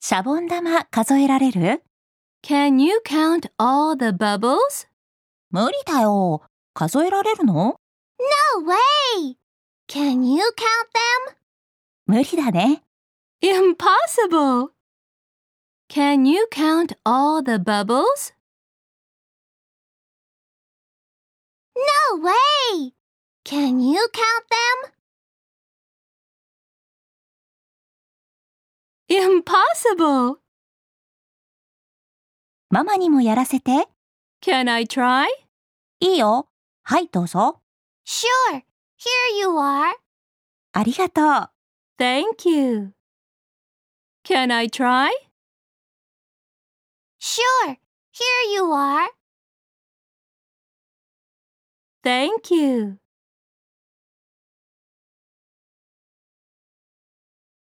シャボン玉数えられる Can you count all the bubbles? 無理だよ。数えられるの No way! Can you count them? 無理だね。Impossible! Can you count all the bubbles? No way! Can you count them? Impossible! ママにもやらせて。Can I try? いいよ。はい、どうぞ。Sure. Here you are. ありがとう。Thank you. Can I try? Sure. Here you are. Thank you.